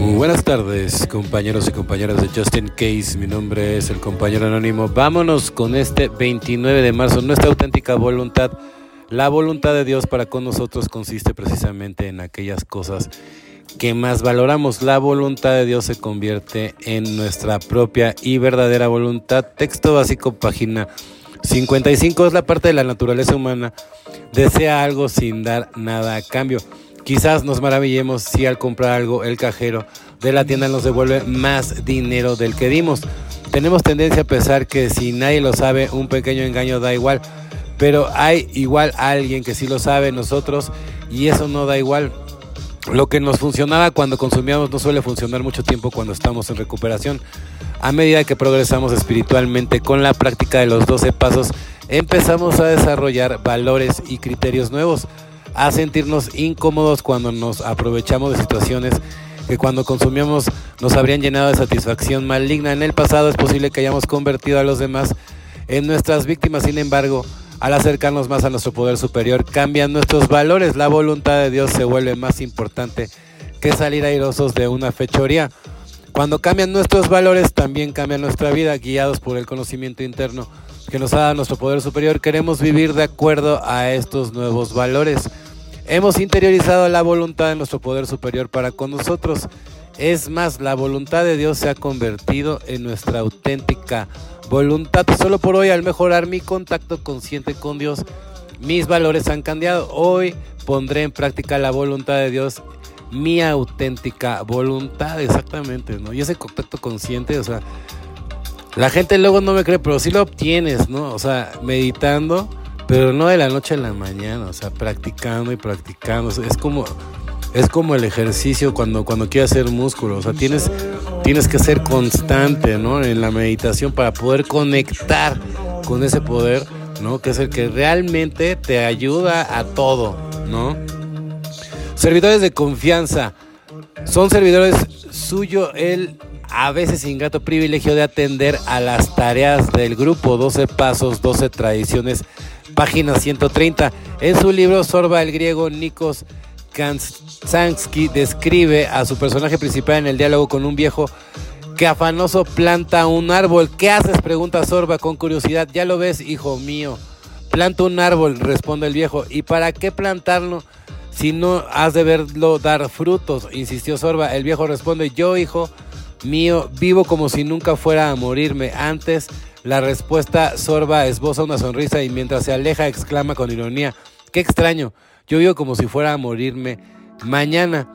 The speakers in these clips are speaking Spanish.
Buenas tardes, compañeros y compañeras de Justin Case. Mi nombre es el compañero anónimo. Vámonos con este 29 de marzo, nuestra auténtica voluntad. La voluntad de Dios para con nosotros consiste precisamente en aquellas cosas que más valoramos. La voluntad de Dios se convierte en nuestra propia y verdadera voluntad. Texto básico, página 55 es la parte de la naturaleza humana. Desea algo sin dar nada a cambio. Quizás nos maravillemos si al comprar algo el cajero de la tienda nos devuelve más dinero del que dimos. Tenemos tendencia a pensar que si nadie lo sabe, un pequeño engaño da igual. Pero hay igual alguien que sí lo sabe, nosotros, y eso no da igual. Lo que nos funcionaba cuando consumíamos no suele funcionar mucho tiempo cuando estamos en recuperación. A medida que progresamos espiritualmente con la práctica de los 12 pasos, empezamos a desarrollar valores y criterios nuevos a sentirnos incómodos cuando nos aprovechamos de situaciones que cuando consumíamos nos habrían llenado de satisfacción maligna. En el pasado es posible que hayamos convertido a los demás en nuestras víctimas, sin embargo, al acercarnos más a nuestro poder superior, cambian nuestros valores. La voluntad de Dios se vuelve más importante que salir airosos de una fechoría. Cuando cambian nuestros valores, también cambia nuestra vida, guiados por el conocimiento interno que nos ha dado nuestro poder superior. Queremos vivir de acuerdo a estos nuevos valores. Hemos interiorizado la voluntad de nuestro poder superior para con nosotros. Es más, la voluntad de Dios se ha convertido en nuestra auténtica voluntad. Solo por hoy, al mejorar mi contacto consciente con Dios, mis valores han cambiado. Hoy pondré en práctica la voluntad de Dios, mi auténtica voluntad, exactamente, ¿no? Y ese contacto consciente, o sea, la gente luego no me cree, pero sí lo obtienes, ¿no? O sea, meditando pero no de la noche a la mañana, o sea, practicando y practicando. Es como, es como el ejercicio cuando, cuando quieres hacer músculo, o sea, tienes, tienes que ser constante, ¿no? En la meditación para poder conectar con ese poder, ¿no? Que es el que realmente te ayuda a todo, ¿no? Servidores de confianza. Son servidores suyo el a veces ingrato privilegio de atender a las tareas del grupo 12 pasos, 12 tradiciones página 130. En su libro Sorba el griego, Nikos Kansansky describe a su personaje principal en el diálogo con un viejo que afanoso planta un árbol. ¿Qué haces? pregunta Sorba con curiosidad. Ya lo ves, hijo mío. Planta un árbol, responde el viejo. ¿Y para qué plantarlo si no has de verlo dar frutos? insistió Sorba. El viejo responde, yo, hijo mío, vivo como si nunca fuera a morirme. Antes la respuesta sorba esboza una sonrisa y mientras se aleja exclama con ironía, qué extraño, yo vivo como si fuera a morirme mañana.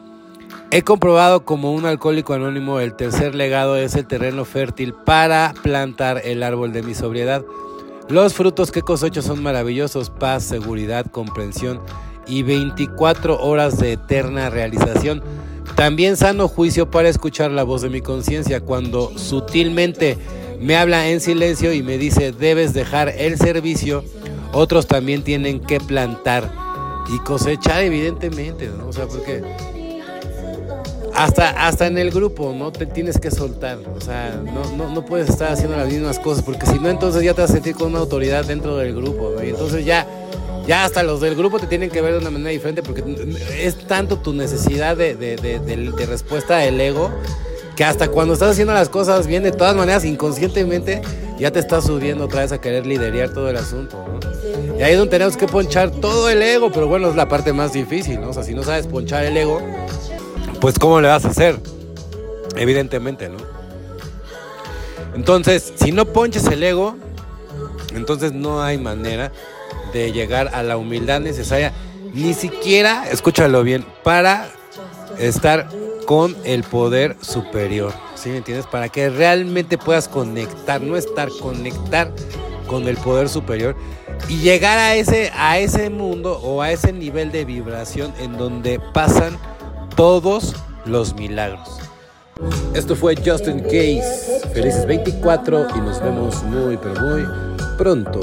He comprobado como un alcohólico anónimo el tercer legado es el terreno fértil para plantar el árbol de mi sobriedad. Los frutos que cosecho son maravillosos, paz, seguridad, comprensión y 24 horas de eterna realización. También sano juicio para escuchar la voz de mi conciencia cuando sutilmente me habla en silencio y me dice, debes dejar el servicio, otros también tienen que plantar y cosechar evidentemente, ¿no? O sea, porque hasta, hasta en el grupo, ¿no? Te tienes que soltar, o sea, no, no, puedes estar haciendo las mismas cosas, porque si no, entonces ya te vas a sentir con una autoridad dentro del grupo, ¿no? Y entonces ya, ya hasta los del grupo te tienen que ver de una manera diferente, porque es tanto tu necesidad de, de, respuesta del ego que hasta cuando estás haciendo las cosas bien, de todas maneras, inconscientemente, ya te estás subiendo otra vez a querer liderar todo el asunto. ¿no? Y ahí es donde tenemos que ponchar todo el ego, pero bueno, es la parte más difícil, ¿no? O sea, si no sabes ponchar el ego, pues ¿cómo le vas a hacer? Evidentemente, ¿no? Entonces, si no ponches el ego, entonces no hay manera de llegar a la humildad necesaria, ni siquiera, escúchalo bien, para estar con el poder superior. ¿Sí me entiendes? Para que realmente puedas conectar, no estar, conectar con el poder superior y llegar a ese, a ese mundo o a ese nivel de vibración en donde pasan todos los milagros. Esto fue Justin Case. Felices 24 y nos vemos muy, pero muy pronto.